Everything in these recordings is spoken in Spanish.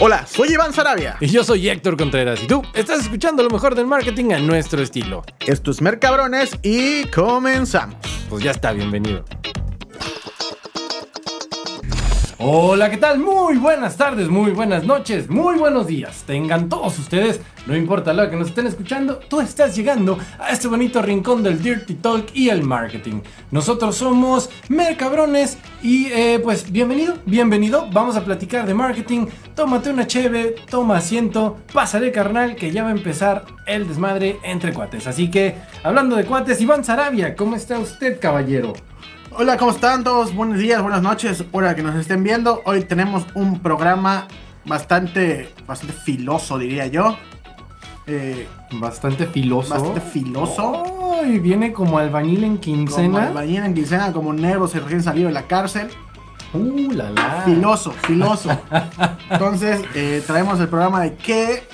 Hola, soy Iván Sarabia. Y yo soy Héctor Contreras. Y tú estás escuchando lo mejor del marketing a nuestro estilo. Esto es Mercabrones y comenzamos. Pues ya está, bienvenido. Hola, ¿qué tal? Muy buenas tardes, muy buenas noches, muy buenos días. Tengan todos ustedes, no importa lo que nos estén escuchando, tú estás llegando a este bonito rincón del Dirty Talk y el marketing. Nosotros somos Mercabrones y eh, pues bienvenido, bienvenido. Vamos a platicar de marketing. Tómate una cheve, toma asiento, pásale carnal que ya va a empezar el desmadre entre cuates. Así que, hablando de cuates, Iván Sarabia, ¿cómo está usted, caballero? Hola, ¿cómo están todos? Buenos días, buenas noches, hora que nos estén viendo. Hoy tenemos un programa bastante, bastante filoso, diría yo. Eh, bastante filoso. Bastante filoso. y viene como albañil en quincena. Como albañil en quincena, como negro se recién salido de la cárcel. Uh, la la. Filoso, filoso. Entonces, eh, traemos el programa de qué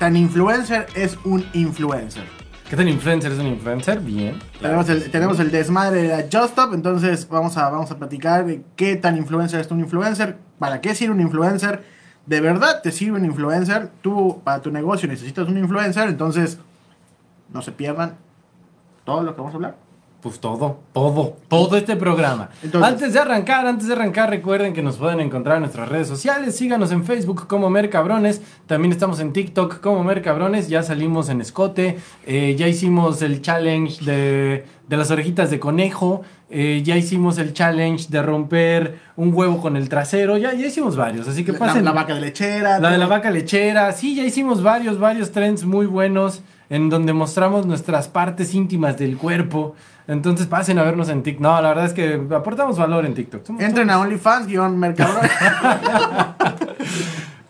tan influencer es un influencer. ¿Qué tal influencer es un influencer? Bien. Tenemos, el, desmadre de la Just Stop, entonces vamos a, vamos a platicar de qué tan influencer es un influencer, para qué sirve un influencer, de verdad te sirve un influencer, tú para tu negocio necesitas un influencer, entonces no se pierdan todo lo que vamos a hablar. Pues todo, todo, todo este programa. antes de arrancar, antes de arrancar, recuerden que nos pueden encontrar en nuestras redes sociales. Síganos en Facebook como Mercabrones. También estamos en TikTok como Mercabrones. Ya salimos en escote. Eh, ya hicimos el challenge de, las orejitas de conejo. Eh, ya hicimos el challenge de romper un huevo con el trasero. Ya, ya hicimos varios. Así que pasen. La, la vaca de lechera. La de la vaca lechera. Sí, ya hicimos varios, varios trends muy buenos en donde mostramos nuestras partes íntimas del cuerpo. Entonces pasen a vernos en TikTok. No, la verdad es que aportamos valor en TikTok. Entren a OnlyFans, guion Mercado.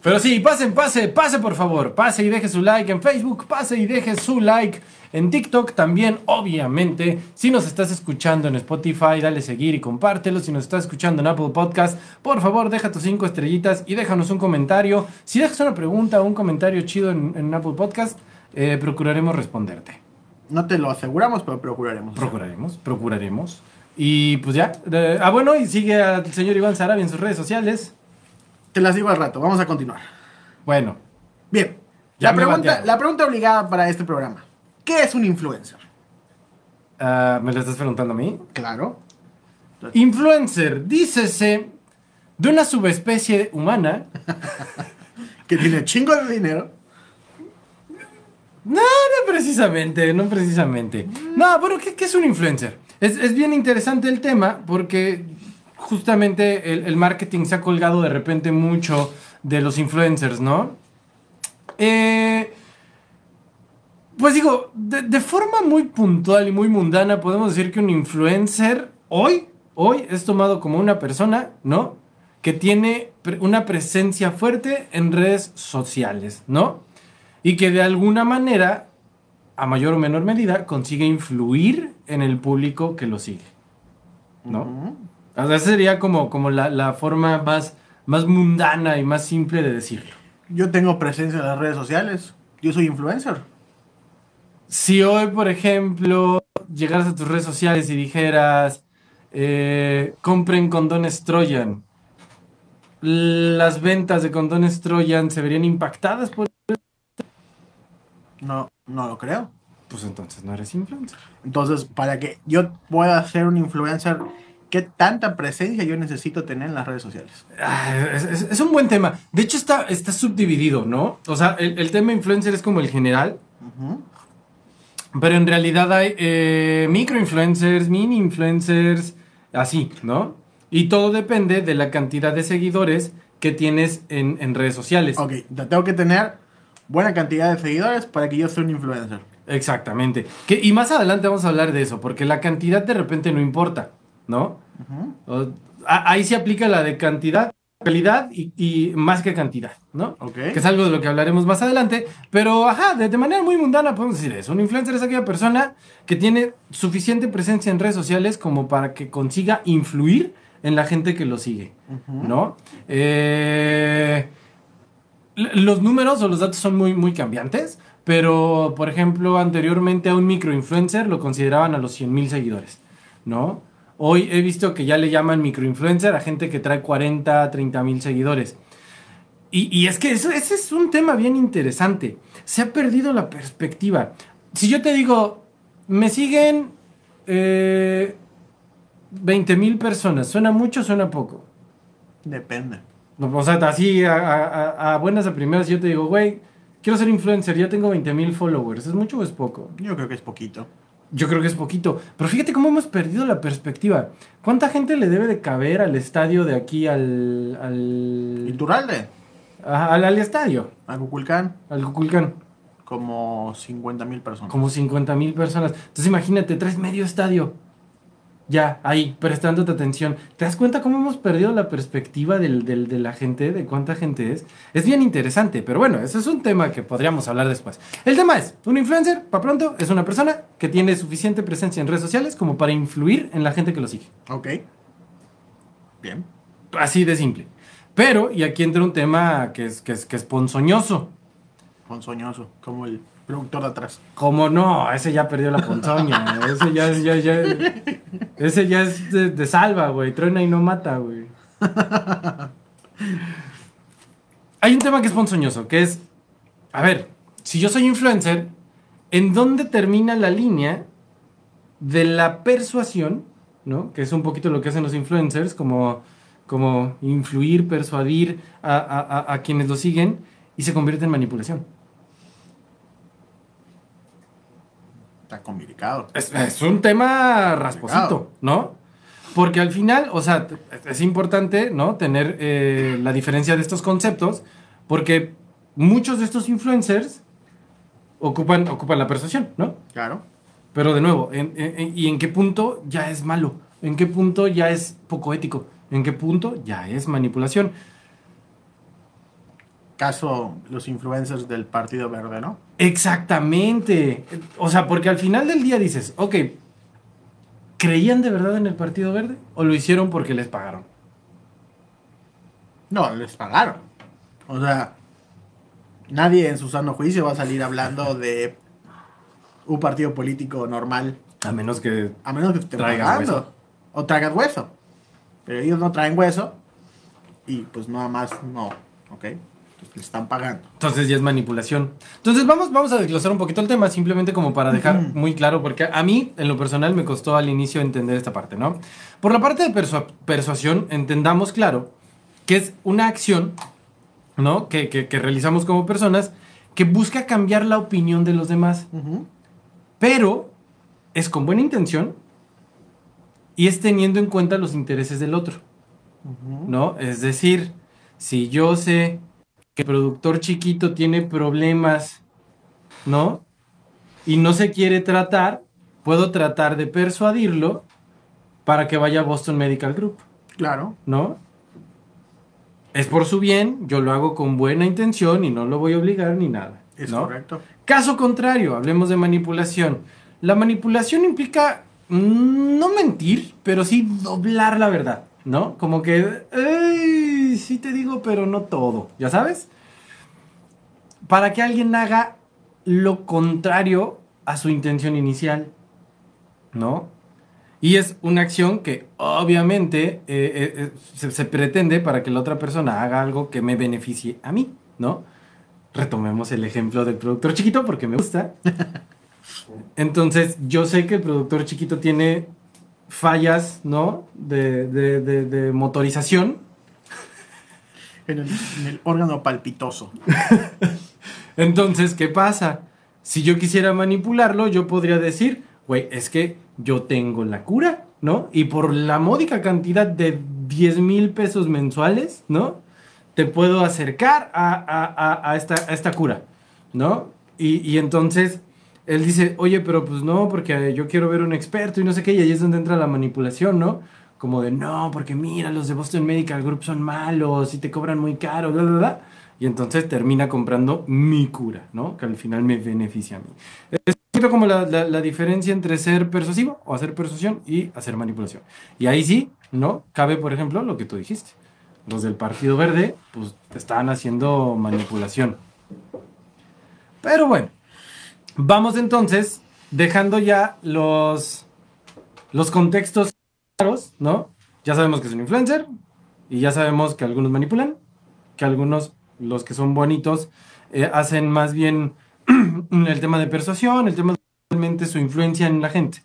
Pero sí, pasen, pase, pase por favor. Pase y deje su like en Facebook, pase y deje su like en TikTok también, obviamente. Si nos estás escuchando en Spotify, dale seguir y compártelo. Si nos estás escuchando en Apple Podcast, por favor, deja tus cinco estrellitas y déjanos un comentario. Si dejas una pregunta o un comentario chido en, Apple Podcast, eh, procuraremos responderte. No te lo aseguramos, pero procuraremos. Procuraremos, procuraremos. Y pues ya. ah, bueno, y sigue al señor Iván Sarabia en sus redes sociales. Te las digo al rato, vamos a continuar. Bueno. Bien. la, pregunta, la pregunta obligada para este programa. ¿Qué es un influencer? Ah, ¿Me lo estás preguntando a mí? Claro. Influencer, dícese de una subespecie humana que tiene chingo de dinero no, no precisamente, no precisamente. No, bueno, ¿qué, es un influencer? Es, bien interesante el tema porque justamente el, marketing se ha colgado de repente mucho de los influencers, ¿no? Eh, pues digo, de, forma muy puntual y muy mundana podemos decir que un influencer hoy, hoy es tomado como una persona, ¿no? Que tiene una presencia fuerte en redes sociales, ¿no? Y que de alguna manera, a mayor o menor medida, consigue influir en el público que lo sigue. ¿No? esa sería como, como la, forma más, más mundana y más simple de decirlo. Yo tengo presencia en las redes sociales. Yo soy influencer. Si hoy, por ejemplo, llegaras a tus redes sociales y dijeras, eh, compren condones Trojan, las ventas de condones Trojan se verían impactadas por no, no lo creo. Pues entonces no eres influencer. Entonces, para que yo pueda ser un influencer, ¿qué tanta presencia yo necesito tener en las redes sociales? Ah, es, un buen tema. De hecho, está, está subdividido, ¿no? O sea, el, tema influencer es como el general. Pero en realidad hay eh, micro influencers, mini influencers, así, ¿no? Y todo depende de la cantidad de seguidores que tienes en, en redes sociales. Ok, tengo que tener buena cantidad de seguidores para que yo sea un influencer. Exactamente. Que, y más adelante vamos a hablar de eso, porque la cantidad de repente no importa, ¿no? ahí se aplica la de cantidad, calidad y, más que cantidad, ¿no? Okay. Que es algo de lo que hablaremos más adelante. Pero, ajá, de, manera muy mundana podemos decir eso. Un influencer es aquella persona que tiene suficiente presencia en redes sociales como para que consiga influir en la gente que lo sigue, ¿no? Eh los números o los datos son muy, muy cambiantes, pero por ejemplo, anteriormente a un microinfluencer lo consideraban a los 100 mil seguidores, ¿no? Hoy he visto que ya le llaman microinfluencer a gente que trae 40, 30 mil seguidores. Y, y es que eso, ese es un tema bien interesante. Se ha perdido la perspectiva. Si yo te digo, me siguen eh, 20 mil personas, ¿suena mucho o suena poco? Depende. O sea, así a, a- a buenas a primeras yo te digo, güey, quiero ser influencer, ya tengo 20 mil followers. ¿Es mucho o es poco? Yo creo que es poquito. Yo creo que es poquito. Pero fíjate cómo hemos perdido la perspectiva. ¿Cuánta gente le debe de caber al estadio de aquí al... al, Iturralde, Ajá, al, al estadio? a Cuculcán, Al Cuculcán. como 50 mil personas. Como 50 mil personas. Entonces imagínate, traes medio estadio. Ya, ahí, prestándote atención. ¿Te das cuenta cómo hemos perdido la perspectiva del, del- de la gente, de cuánta gente es? Es bien interesante, pero bueno, ese es un tema que podríamos hablar después. El tema es, un influencer, para pronto, es una persona que tiene suficiente presencia en redes sociales como para influir en la gente que lo sigue. Ok. Bien. Así de simple. Pero, y aquí entra un tema que es, que es, que es ponzoñoso. Ponzoñoso, como el productor de atrás. Como no, ese ya perdió la ponzoña. ese ya, ya, ya. Ese ya es de, de salva, güey. Truena y no mata, güey. Hay un tema que es ponzoñoso, que es. A ver, si yo soy influencer, ¿en dónde termina la línea de la persuasión? ¿No? Que es un poquito lo que hacen los influencers, como, como influir, persuadir a, a- a- a quienes lo siguen y se convierte en manipulación. Está complicado. Es, es un tema rasposito. ¿no? Porque al final, o sea, es importante, ¿no? Tener eh, la diferencia de estos conceptos, porque muchos de estos influencers ocupan, ocupan la persuasión, ¿no? Claro. Pero de nuevo, en- en- en- ¿y en qué punto ya es malo? ¿En qué punto ya es poco ético? ¿En qué punto ya es manipulación? Caso los influencers del Partido Verde, ¿no? Exactamente. O sea, porque al final del día dices, ok, ¿creían de verdad en el Partido Verde? ¿O lo hicieron porque les pagaron? No, les pagaron. O sea, nadie en su sano juicio va a salir hablando de un partido político normal, A menos que... a menos que te pagando. hueso. O traigas hueso. Pero ellos no traen hueso y pues nada más no, ¿ok? Entonces les están pagando. Entonces ya es manipulación. Entonces vamos, vamos a desglosar un poquito el tema, simplemente como para dejar muy claro, porque a mí, en lo personal, me costó al inicio entender esta parte, ¿no? Por la parte de persua- persuasión, entendamos claro que es una acción, ¿no? Que, que- que realizamos como personas que busca cambiar la opinión de los demás. pero es con buena intención y es teniendo en cuenta los intereses del otro, ¿no? Es decir, si yo sé que el productor chiquito tiene problemas, ¿no? Y no se quiere tratar, puedo tratar de persuadirlo para que vaya a Boston Medical Group, Claro. ¿no? Es por su bien, yo lo hago con buena intención y no lo voy a obligar ni nada. Es ¿no? correcto. Caso contrario, hablemos de manipulación. La manipulación implica mm, no mentir, pero sí doblar la verdad, ¿no? Como que, "Ey, sí te digo, pero no todo, ¿ya sabes? Para que alguien haga lo contrario a su intención inicial, ¿no? Y es una acción que obviamente eh, eh, eh, se, se pretende para que la otra persona haga algo que me beneficie a mí, ¿no? Retomemos el ejemplo del productor chiquito porque me gusta. Entonces, yo sé que el productor chiquito tiene fallas, ¿no? De, de- de- de motorización. En el, órgano palpitoso. Entonces, ¿qué pasa? Si yo quisiera manipularlo, yo podría decir, güey, es que yo tengo la cura, ¿no? Y por la módica cantidad de 10 mil pesos mensuales, ¿no? Te puedo acercar a, a- a- a esta, esta cura, ¿no? Y, y entonces él dice, oye, pero pues no, porque yo quiero ver un experto y no sé qué, y ahí es donde entra la manipulación, ¿no? Como de, no, porque mira, los de Boston Medical Group son malos y te cobran muy caro, bla, bla, bla. Y entonces termina comprando mi cura, ¿no? Que al final me beneficia a mí. Es como la, la- la diferencia entre ser persuasivo o hacer persuasión y hacer manipulación. Y ahí sí, ¿no? Cabe, por ejemplo, lo que tú dijiste. Los del Partido Verde, pues estaban haciendo manipulación. Pero bueno, vamos entonces dejando ya los, los contextos claros, ¿no? Ya sabemos que es un influencer y ya sabemos que algunos manipulan, que algunos, los que son bonitos, eh, hacen más bien el tema de persuasión, el tema de realmente su influencia en la gente.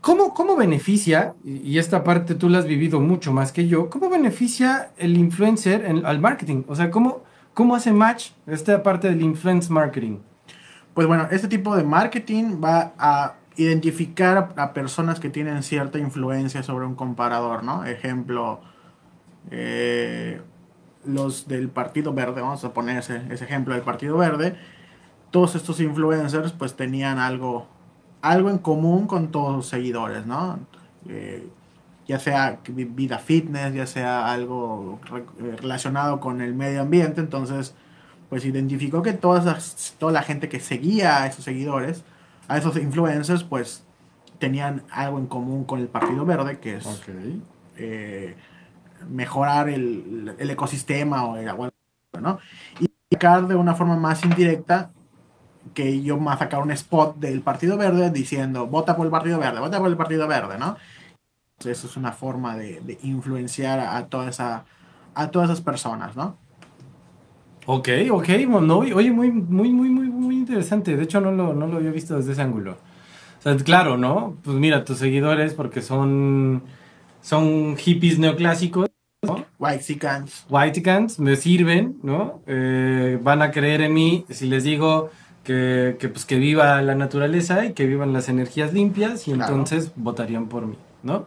¿Cómo, cómo beneficia, y esta parte tú la has vivido mucho más que yo, cómo beneficia el influencer en, al marketing? O sea, ¿cómo, ¿cómo hace match esta parte del influence marketing? Pues bueno, este tipo de marketing va a identificar a, personas que tienen cierta influencia sobre un comparador, ¿no? Ejemplo, eh, los del Partido Verde, vamos a poner ese, ejemplo del Partido Verde, todos estos influencers pues tenían algo, algo en común con todos los seguidores, ¿no? Eh, ya sea vida fitness, ya sea algo eh, relacionado con el medio ambiente, entonces pues identificó que toda, toda la gente que seguía a esos seguidores, a esos influencers, pues tenían algo en común con el Partido Verde, que es eh, mejorar el, el, ecosistema o el agua, ¿no? Y sacar de una forma más indirecta que yo más sacar un spot del Partido Verde diciendo, vota por el Partido Verde, vota por el Partido Verde, ¿no? Eso es una forma de, de influenciar a, toda esa, a todas esas personas, ¿no? Ok, ok, bueno, oye, muy, muy, muy, muy, muy interesante. De hecho, no lo, no lo había visto desde ese ángulo. O sea, claro, ¿no? Pues mira, tus seguidores, porque son, son hippies neoclásicos, ¿no? Whitexicans. Whitexicans, me sirven, ¿no? Eh, van a creer en mí si les digo que, que, pues, que viva la naturaleza y que vivan las energías limpias y entonces votarían por mí, ¿no?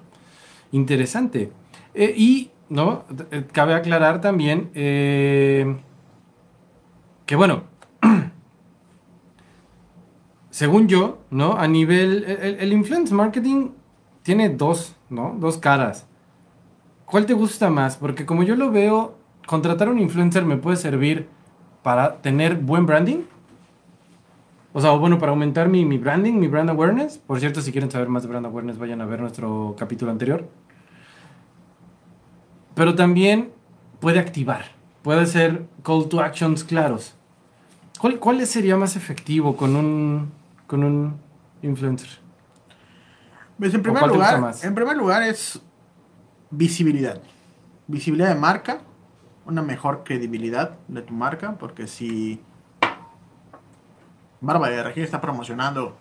Interesante. Eh, y, ¿no? Eh, cabe aclarar también... Eh, que bueno, según yo, ¿no? A nivel, el, influence marketing tiene dos, ¿no? Dos caras. ¿Cuál te gusta más? Porque como yo lo veo, contratar a un influencer me puede servir para tener buen branding. O sea, bueno, para aumentar mi, mi branding, mi brand awareness. Por cierto, si quieren saber más de brand awareness, vayan a ver nuestro capítulo anterior. Pero también puede activar puede ser call to actions claros. ¿Cuál, cuál sería más efectivo con un, con un influencer? Pues en primer, lugar, en primer lugar es visibilidad. Visibilidad de marca, una mejor credibilidad de tu marca, porque si Bárbara de Regil está promocionando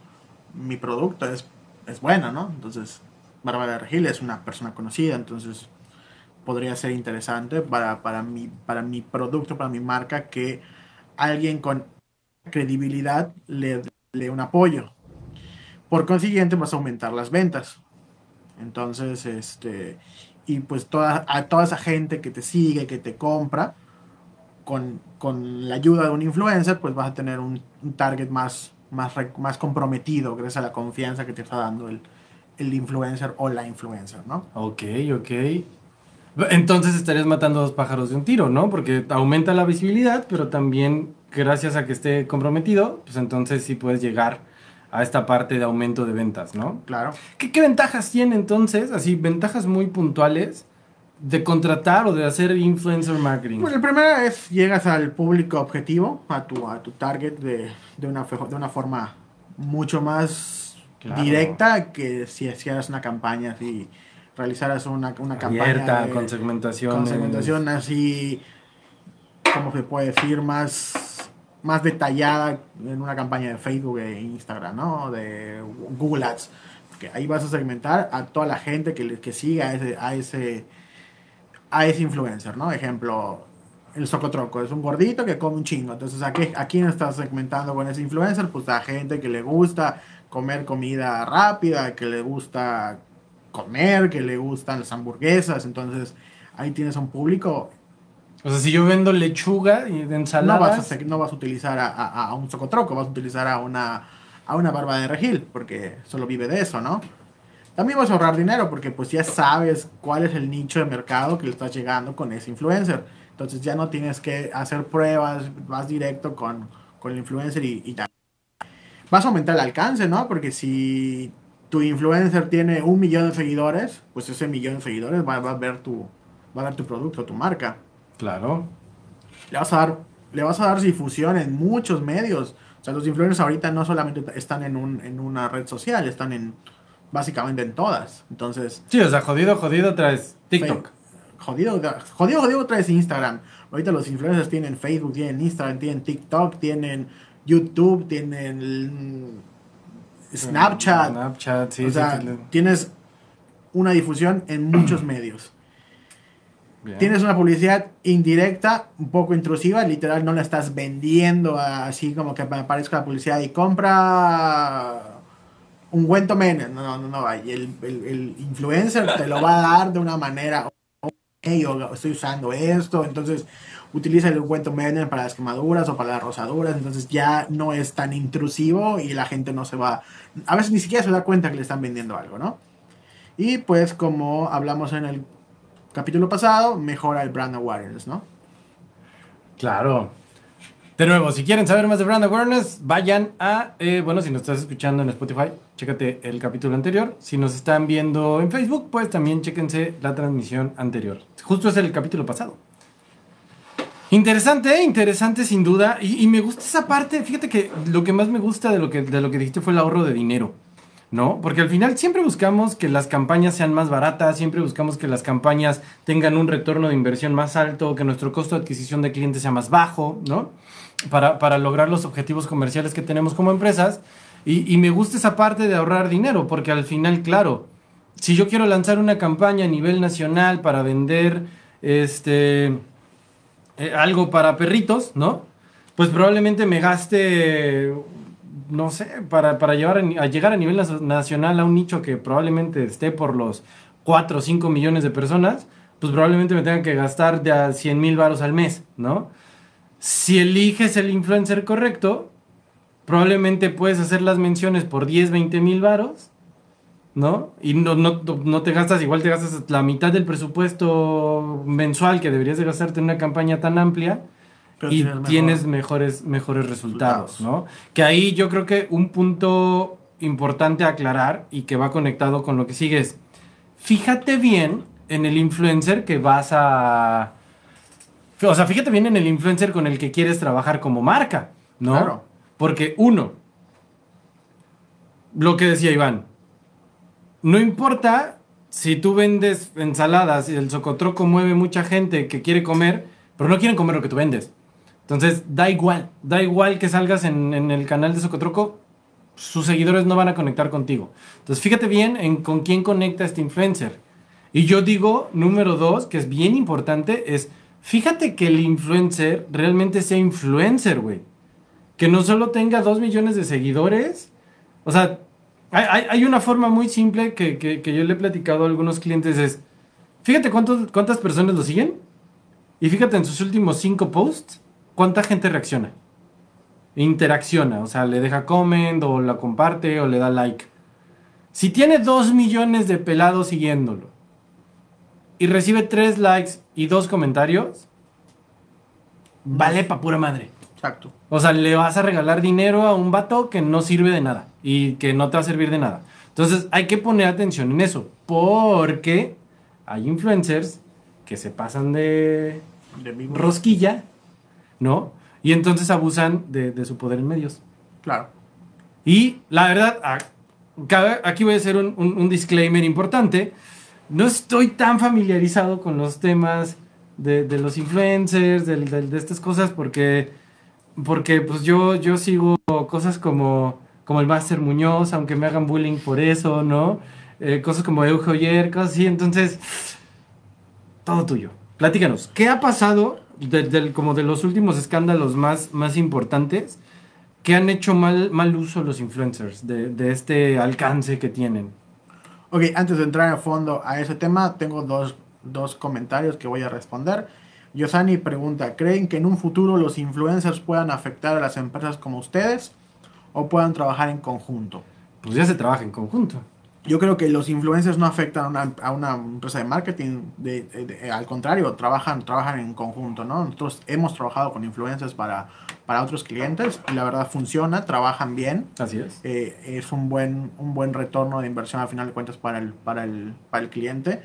mi producto, es, es buena, ¿no? Entonces, Bárbara de Regil es una persona conocida, entonces podría ser interesante para, para, mi, para mi producto, para mi marca, que alguien con credibilidad le dé un apoyo. Por consiguiente, vas a aumentar las ventas. Entonces, este, y pues toda, a toda esa gente que te sigue, que te compra, con, con la ayuda de un influencer, pues vas a tener un, target más, más, más comprometido gracias a la confianza que te está dando el, el influencer o la influencer, ¿no? Ok, ok. Entonces estarías matando dos pájaros de un tiro, ¿no? Porque aumenta la visibilidad, pero también gracias a que esté comprometido, pues entonces sí puedes llegar a esta parte de aumento de ventas, ¿no? Claro. ¿Qué, ventajas tiene entonces? Así, ventajas muy puntuales de contratar o de hacer influencer marketing. Bueno, el primero es llegas al público objetivo, a tu, a tu target de, de, una, de una forma mucho más directa que si hicieras una campaña así realizaras una, una campaña. con segmentación. Con segmentación así, como se puede decir, más, más detallada en una campaña de Facebook e Instagram, ¿no? De Google Ads. Que ahí vas a segmentar a toda la gente que, que siga a ese, a ese, a ese influencer, ¿no? Ejemplo, el socotroco es un gordito que come un chingo. Entonces, ¿a, qué, ¿a quién estás segmentando con ese influencer? Pues a gente que le gusta comer comida rápida, que le gusta comer, que le gustan las hamburguesas, entonces ahí tienes a un público. O sea, si yo vendo lechuga y de ensaladas... No vas a, no vas a utilizar a, a, un socotroco, vas a utilizar a una, a una barba de regil, porque solo vive de eso, ¿no? También vas a ahorrar dinero, porque pues ya sabes cuál es el nicho de mercado que le estás llegando con ese influencer. Entonces ya no tienes que hacer pruebas, vas directo con, con el influencer y, y vas a aumentar el alcance, ¿no? Porque si tu influencer tiene un millón de seguidores, pues ese millón de seguidores va, a ver tu va a ver tu producto, tu marca. Claro. Le vas a dar le vas a dar difusión en muchos medios. O sea, los influencers ahorita no solamente están en, un, en una red social, están en básicamente en todas. Entonces, Sí, o sea, jodido, jodido traes TikTok. jodido, jodido, jodido otra vez Instagram. Ahorita los influencers tienen Facebook, tienen Instagram, tienen TikTok, tienen YouTube, tienen Snapchat. Snapchat, sí, o sí, sea, sí, tienes una difusión en muchos medios. bien. Tienes una publicidad indirecta, un poco intrusiva, literal no la estás vendiendo así como que me aparezca la publicidad y compra un buen men. No, no, no, y el, el- el influencer te lo va a dar de una manera, ok, yo estoy usando esto, entonces utiliza el ungüento men para las quemaduras o para las rosaduras, entonces ya no es tan intrusivo y la gente no se va, a veces ni siquiera se da cuenta que le están vendiendo algo, ¿no? Y pues como hablamos en el capítulo pasado, mejora el brand awareness, ¿no? Claro. De nuevo, si quieren saber más de Brand Awareness, vayan a, eh, bueno, si nos estás escuchando en Spotify, chécate el capítulo anterior. Si nos están viendo en Facebook, pues también chéquense la transmisión anterior. Justo es el capítulo pasado. Interesante, interesante sin duda. Y, me gusta esa parte. Fíjate que lo que más me gusta de lo que, de lo que dijiste fue el ahorro de dinero. ¿No? Porque al final siempre buscamos que las campañas sean más baratas, siempre buscamos que las campañas tengan un retorno de inversión más alto, que nuestro costo de adquisición de clientes sea más bajo, ¿no? Para, para lograr los objetivos comerciales que tenemos como empresas. Y me gusta esa parte de ahorrar dinero, porque al final, claro, si yo quiero lanzar una campaña a nivel nacional para vender este eh, algo para perritos, ¿no? Pues probablemente me gaste, no sé, para, para llevar a, llegar a nivel nacional a un nicho que probablemente esté por los 4 o 5 millones de personas, pues probablemente me tenga que gastar de a 100 mil varos al mes, ¿no? Si eliges el influencer correcto, probablemente puedes hacer las menciones por 10, 20 mil varos, ¿no? Y no, no, no te gastas, igual te gastas la mitad del presupuesto mensual que deberías de gastarte en una campaña tan amplia Pero y mejor- tienes mejores, mejores resultados, Resultados. ¿no? Que ahí yo creo que un punto importante a aclarar y que va conectado con lo que sigue es, fíjate bien en el influencer que vas a... O sea, fíjate bien en el influencer con el que quieres trabajar como marca, ¿no? Claro. Porque uno, lo que decía Iván, no importa si tú vendes ensaladas y el socotroco mueve mucha gente que quiere comer, pero no quieren comer lo que tú vendes. Entonces, da igual, da igual que salgas en, en el canal de Socotroco, sus seguidores no van a conectar contigo. Entonces, fíjate bien en con quién conecta este influencer. Y yo digo, número dos, que es bien importante, es fíjate que el influencer realmente sea influencer, güey. Que no solo tenga dos millones de seguidores. O sea, hay, hay- una forma muy simple que, que- que yo le he platicado a algunos clientes, es, fíjate cuántos, cuántas personas lo siguen y fíjate en sus últimos cinco posts, cuánta gente reacciona. Interacciona, o sea, le deja comment o la comparte o le da like. Si tiene dos millones de pelados siguiéndolo y recibe tres likes y dos comentarios, vale pa' pura madre. Exacto. O sea, le vas a regalar dinero a un vato que no sirve de nada y que no te va a servir de nada. Entonces hay que poner atención en eso, porque hay influencers que se pasan de rosquilla, ¿no? Y entonces abusan de, de su poder en medios. Claro. Y la verdad, a- cabe- aquí voy a hacer un, un- un disclaimer importante. No estoy tan familiarizado con los temas de, de los influencers, de, estas cosas, porque, porque pues yo, yo sigo cosas como, como el Master Muñoz, aunque me hagan bullying por eso, ¿no? Eh, cosas como Euge cosas así. Entonces, todo tuyo. Platícanos, ¿qué ha pasado de- del- como de los últimos escándalos más, más importantes? que han hecho mal, mal uso los influencers de, de este alcance que tienen. Ok, antes de entrar a fondo a ese tema, tengo dos, dos comentarios que voy a responder. Yosani pregunta, ¿creen que en un futuro los influencers puedan afectar a las empresas como ustedes o puedan trabajar en conjunto? Pues ya se trabaja en conjunto. Yo creo que los influencers no afectan a una, a una empresa de marketing, de, de- de- al contrario, trabajan, trabajan en conjunto, ¿no? Nosotros hemos trabajado con influencers para, para otros clientes y la verdad funciona, trabajan bien. Así es. eh, es un buen, un buen retorno de inversión al final de cuentas para el, para el, para el cliente.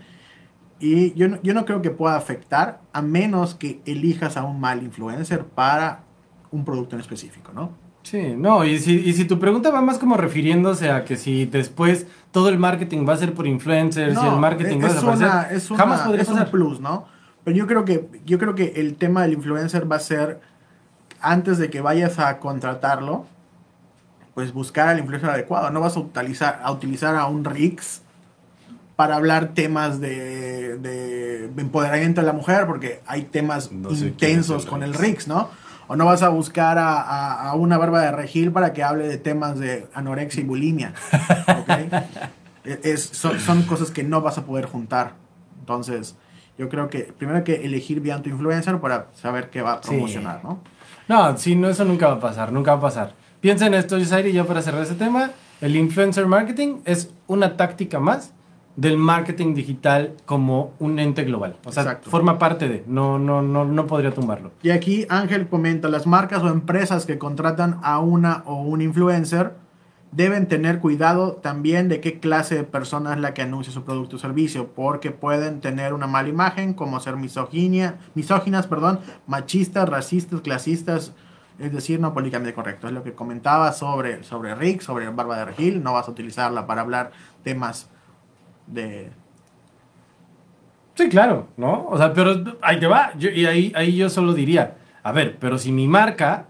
Y yo no, yo no creo que pueda afectar a menos que elijas a un mal influencer para un producto en específico, ¿no? Sí, no, y si, y si tu pregunta va más como refiriéndose a que si después todo el marketing va a ser por influencers y el marketing va a es desaparecer, una, es una- jamás podría es un plus, ¿no? Pero yo creo que yo creo que el tema del influencer va a ser antes de que vayas a contratarlo, pues buscar al influencer adecuado. No vas a utilizar a, utilizar a un Rix para hablar temas de, de empoderamiento de la mujer, porque hay temas No sé quién intensos con el Rix. ¿no? O no vas a buscar a, a- a una barba de regil para que hable de temas de anorexia y bulimia. ¿ok? Es- es- son, son cosas que no vas a poder juntar. Entonces, yo creo que primero hay que elegir bien tu influencer para saber qué va a Sí. promocionar, ¿no? No, sí, no, eso nunca va a pasar, nunca va a pasar. Piensa en esto, Yosairi, ya para cerrar ese tema, el influencer marketing es una táctica más del marketing digital como un ente global. O sea, Exacto. forma parte de, no, no, no, no podría tumbarlo. Y aquí Ángel comenta, las marcas o empresas que contratan a una o un influencer deben tener cuidado también de qué clase de persona es la que anuncia su producto o servicio, porque pueden tener una mala imagen, como ser misoginia, misóginas, perdón, machistas, racistas, clasistas, es decir, no políticamente correcto. Es lo que comentaba sobre, sobre Rick, sobre Barba de Regil, no vas a utilizarla para hablar temas de... Sí, claro, ¿no? O sea, pero ahí te va. Yo- y ahí, ahí yo solo diría, a ver, pero si mi marca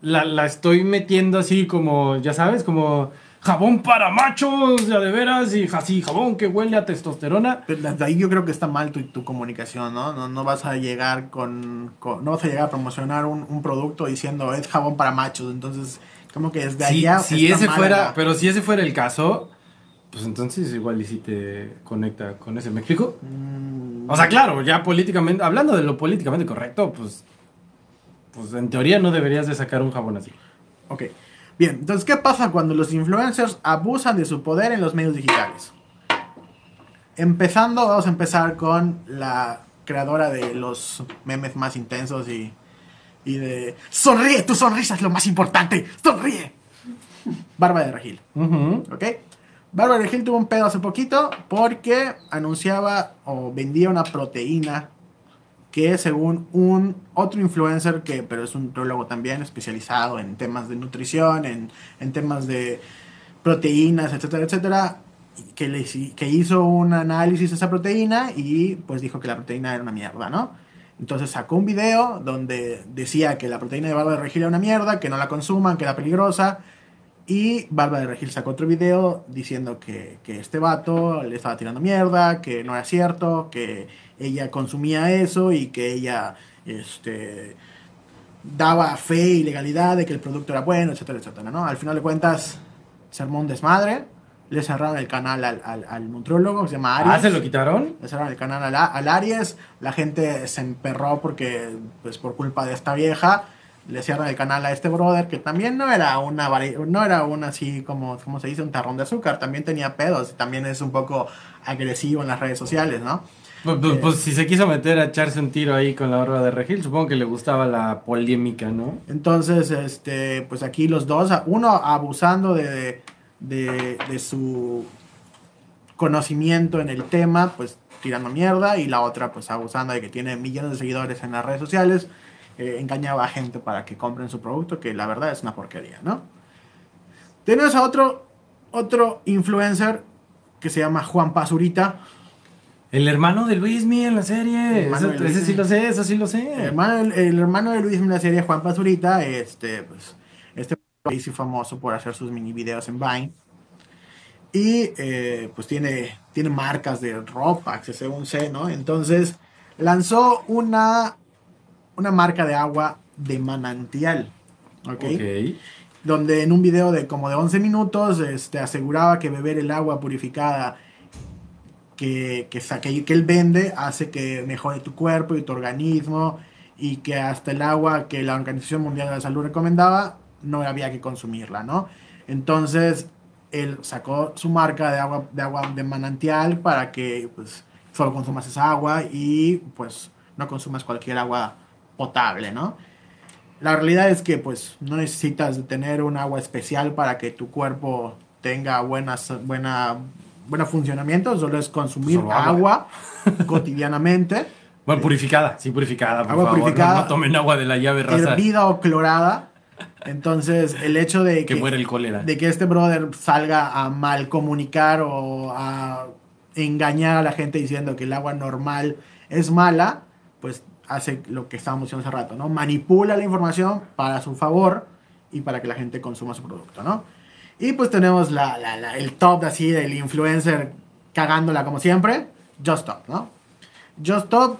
la, la estoy metiendo así como, ya sabes, como jabón para machos, ya de veras, y así jabón que huele a testosterona. Pero Desde ahí yo creo que está mal tu, tu comunicación, ¿no? ¿no? no vas a llegar con, con- no vas a llegar a promocionar un, un producto diciendo es jabón para machos, entonces como que desde Si, allá si está ese fuera, la- pero si ese fuera el caso, pues entonces igual y si te conecta con ese. ¿Me explico? Mm, O sea, claro, ya políticamente, hablando de lo políticamente correcto, pues, pues en teoría no deberías de sacar un jabón así. Ok. Bien, entonces, ¿qué pasa cuando los influencers abusan de su poder en los medios digitales? Empezando, vamos a empezar con la creadora de los memes más intensos y, y de... Sonríe, tu sonrisa es lo más importante, sonríe. Barba de Regil. Ujú. ¿Ok? Bárbara Regil tuvo un pedo hace poquito porque anunciaba o vendía una proteína que según un otro influencer que, pero es un nutriólogo también especializado en temas de nutrición, en, en temas de proteínas, etcétera, etcétera, que, le, que hizo un análisis de esa proteína y pues dijo que la proteína era una mierda, ¿no? Entonces sacó un video donde decía que la proteína de barba de regil era una mierda, que no la consuman, que era peligrosa. Y Barba de Regil sacó otro video diciendo que, que este vato le estaba tirando mierda, que no era cierto, que ella consumía eso y que ella este, daba fe y legalidad de que el producto era bueno, etcétera, etcétera, ¿no? Al final de cuentas, se armó un desmadre, le cerraron el canal al, al, al que se llama Aries. Ah, ¿se lo quitaron? Le cerraron el canal al, al Aries, la gente se emperró porque, pues por culpa de esta vieja, le cierran el canal a este brother que también no era una no era un así como, como se dice, un tarrón de azúcar, también tenía pedos, también es un poco agresivo en las redes sociales, ¿no? Pues, pues- pues si se quiso meter a echarse un tiro ahí con la barba de Regil, supongo que le gustaba la polémica, ¿no? Entonces, este, pues aquí los dos, uno abusando de, de, de su conocimiento en el tema, pues tirando mierda, y la otra pues abusando de que tiene millones de seguidores en las redes sociales, eh, engañaba a gente para que compren su producto, que la verdad es una porquería, ¿no? Tenemos a otro, otro influencer que se llama Juan Pazurita, El hermano de Luismi en la serie. Eso- ese Luismi. sí lo sé, eso sí lo sé. El hermano, el, el hermano de Luis en la serie, Juan Pazurita, este, pues, este hizo famoso por hacer sus mini videos en Vine. Y eh, pues tiene, tiene marcas de ropa, que según sé, ¿no? Entonces lanzó una, una marca de agua de manantial. ¿ok? Ok. donde en un video de como de 11 minutos este, aseguraba que beber el agua purificada que, que, que, que él vende hace que mejore tu cuerpo y tu organismo y que hasta el agua que la Organización Mundial de la Salud recomendaba no había que consumirla, ¿no? Entonces él sacó su marca de agua de, agua de manantial para que pues solo consumas esa agua y pues no consumas cualquier agua potable, ¿no? La realidad es que pues no necesitas tener un agua especial para que tu cuerpo tenga buenas, buena, buen funcionamiento, solo es consumir Solo agua. agua, cotidianamente, Bueno, purificada, sí, purificada, por Agua favor. purificada. No, no tomen agua de la llave raza. hervida o clorada, Entonces, el hecho de que, muere el cólera. De que este brother salga a mal comunicar o a engañar a la gente diciendo que el agua normal es mala, pues hace lo que estábamos diciendo hace rato, ¿no? Manipula la información para su favor y para que la gente consuma su producto, ¿no? Y pues tenemos la, la, el top así del influencer cagándola como siempre, Just Stop, ¿no? Just Stop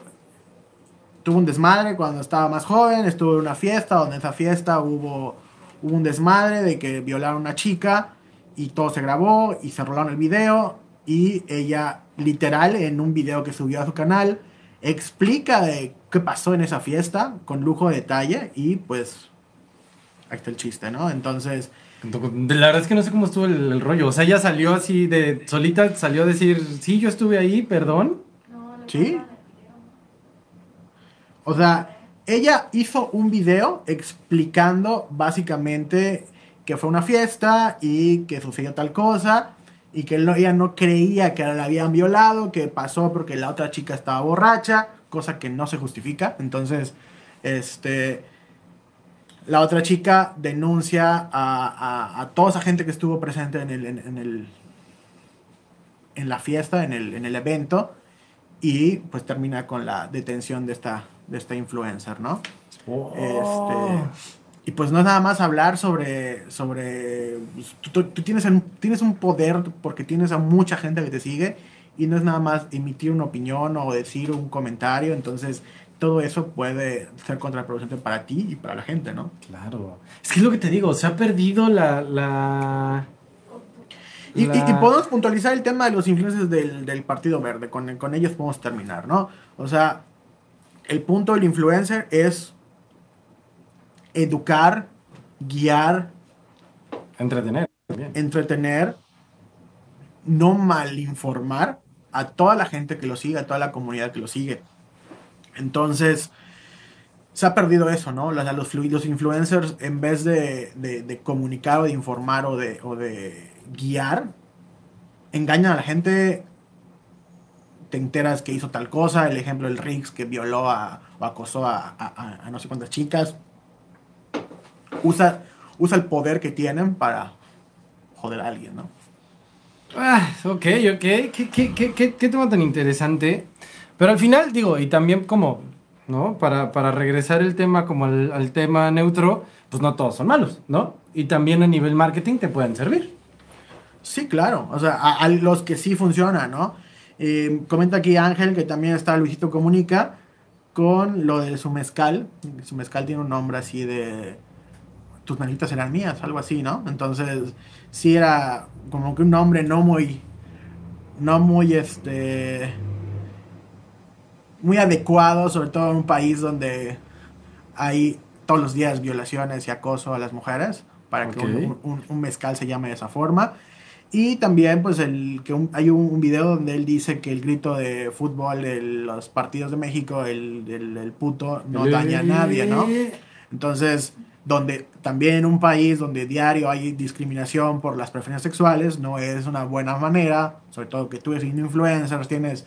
tuvo un desmadre cuando estaba más joven, estuvo en una fiesta, donde en esa fiesta hubo, hubo un desmadre de que violaron a una chica y todo se grabó y se rolaron el video y ella literal en un video que subió a su canal explica de qué pasó en esa fiesta con lujo de detalle y pues ahí está el chiste, ¿no? Entonces... La verdad es que no sé cómo estuvo el, rollo. O sea, ella salió así de solita, salió a decir, sí, yo estuve ahí, perdón. ¿Sí? O sea, ella hizo un video explicando básicamente que fue una fiesta y que sucedió tal cosa y que ella no creía que la habían violado, que pasó porque la otra chica estaba borracha, cosa que no se justifica. Entonces, este, la otra chica denuncia a, toda esa gente que estuvo presente en, el, en, el, en la fiesta, en el, en el evento, y pues termina con la detención de esta, de esta influencer, ¿no? Oh. Este, y pues no es nada más hablar sobre, sobre pues, tú, tienes, tienes un poder porque tienes a mucha gente que te sigue y no es nada más emitir una opinión o decir un comentario, entonces todo eso puede ser contraproducente para ti y para la gente, ¿no? Claro. Es que es lo que te digo, se ha perdido la... la... Y, podemos puntualizar el tema de los influencers del, del Partido Verde, con, con ellos podemos terminar, ¿no? O sea, el punto del influencer es educar, guiar, entretener, entretener, no malinformar a toda la gente que lo sigue, a toda la comunidad que lo sigue. Entonces, se ha perdido eso, ¿no? Los, los, los influencers, en vez de, comunicar o de informar o de, o de guiar, engañan a la gente. Te enteras que hizo tal cosa, el ejemplo del Riggs que violó a, o acosó a, a no sé cuántas chicas usa, usa el poder que tienen para joder a alguien, ¿no? Ah, ok, ok. ¿Qué, qué, qué, qué tema tan interesante. Pero al final, digo, y también como, ¿no? Para, para regresar el tema como al, tema neutro, pues no todos son malos, ¿no? Y también a nivel marketing te pueden servir. Sí, claro. O sea, a, los que sí funcionan, ¿no? Eh, comenta aquí Ángel que también está Luisito Comunica con lo de su mezcal. Su mezcal tiene un nombre así de tus manitas eran mías, algo así, ¿no? Entonces, sí era como que un nombre no muy, no muy, este, muy adecuado, sobre todo en un país donde hay todos los días violaciones y acoso a las mujeres, para que un, mezcal se llame de esa forma. Y también, pues, el, que hay un, video donde él dice que el grito de fútbol de los partidos de México, el, el puto, no daña a nadie, ¿no? Entonces, donde también en un país donde diario hay discriminación por las preferencias sexuales, no es una buena manera, sobre todo que tú eres un influencer, tienes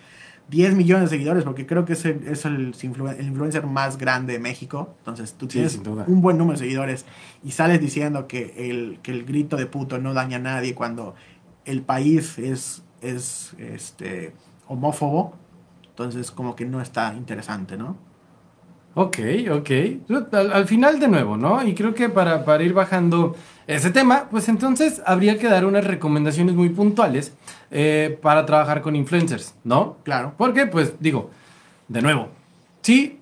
10 millones de seguidores, porque creo que es el, es el, influencer más grande de México, entonces tú tienes un buen número de seguidores y sales diciendo que el, que el grito de puto no daña a nadie cuando el país es, es este, homófobo, entonces como que no está interesante, ¿no? Ok, ok. Al, final de nuevo, ¿no? Y creo que para, para, ir bajando ese tema, pues entonces habría que dar unas recomendaciones muy puntuales eh, para trabajar con influencers, ¿no? Claro. Porque, pues digo, de nuevo, sí,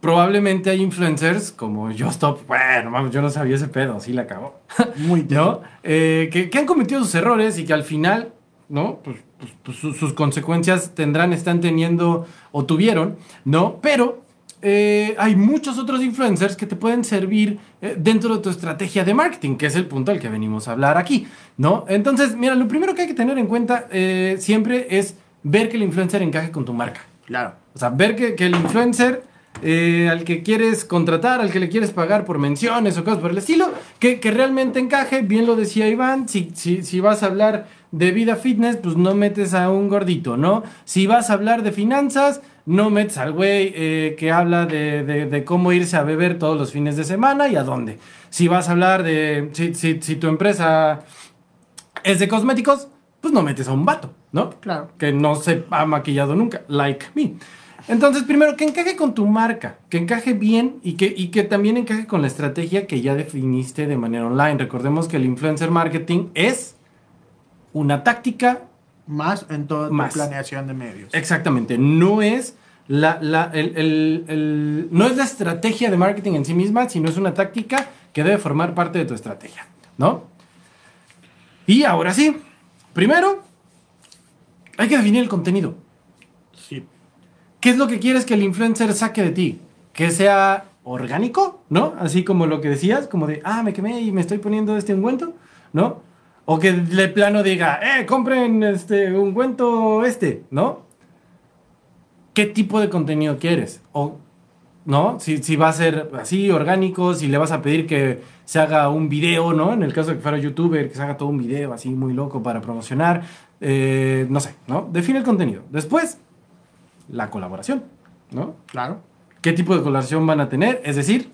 probablemente hay influencers como Yo Stop, bueno, yo no sabía ese pedo, sí la acabó. Muy ¿No? Eh, que, que, han cometido sus errores y que al final, ¿no? Pues, pues, pues sus, sus consecuencias tendrán, están teniendo o tuvieron, ¿no? Pero eh, hay muchos otros influencers que te pueden servir eh, dentro de tu estrategia de marketing, que es el punto al que venimos a hablar aquí, ¿no? Entonces, mira, lo primero que hay que tener en cuenta eh, siempre es ver que el influencer encaje con tu marca. Claro. O sea, ver que, el influencer al que quieres contratar, al que le quieres pagar por menciones o cosas por el estilo, que, realmente encaje, bien lo decía Iván, si, si, si vas a hablar de vida fitness, pues no metes a un gordito, ¿no? Si vas a hablar de finanzas, no metes al güey eh, que habla de, de- de cómo irse a beber todos los fines de semana y a dónde. Si vas a hablar de, si, si- si tu empresa es de cosméticos, pues no metes a un vato, ¿no? Claro. Que no se ha maquillado nunca, like me. Entonces, primero, que encaje con tu marca, que encaje bien y que, y que también encaje con la estrategia que ya definiste de manera online. Recordemos que el influencer marketing es una táctica Más en toda tu Más. planeación de medios. Exactamente, no es la, la- el- el- el- no es la estrategia de marketing en sí misma, sino es una táctica que debe formar parte de tu estrategia, ¿no? Y ahora sí, primero, hay que definir el contenido. Sí. ¿Qué es lo que quieres que el influencer saque de ti? Que sea orgánico, ¿no? Así como lo que decías, como de, ah, me quemé y me estoy poniendo este ungüento, ¿no? O que de plano diga, eh, compren este ungüento este, ¿no? ¿Qué tipo de contenido quieres? O, ¿no? Si, si va a ser así, orgánico, si le vas a pedir que se haga un video, ¿no? En el caso de que fuera youtuber, que se haga todo un video así muy loco para promocionar, eh, no sé, ¿no? Define el contenido. Después, la colaboración, ¿no? Claro. ¿Qué tipo de colaboración van a tener? Es decir,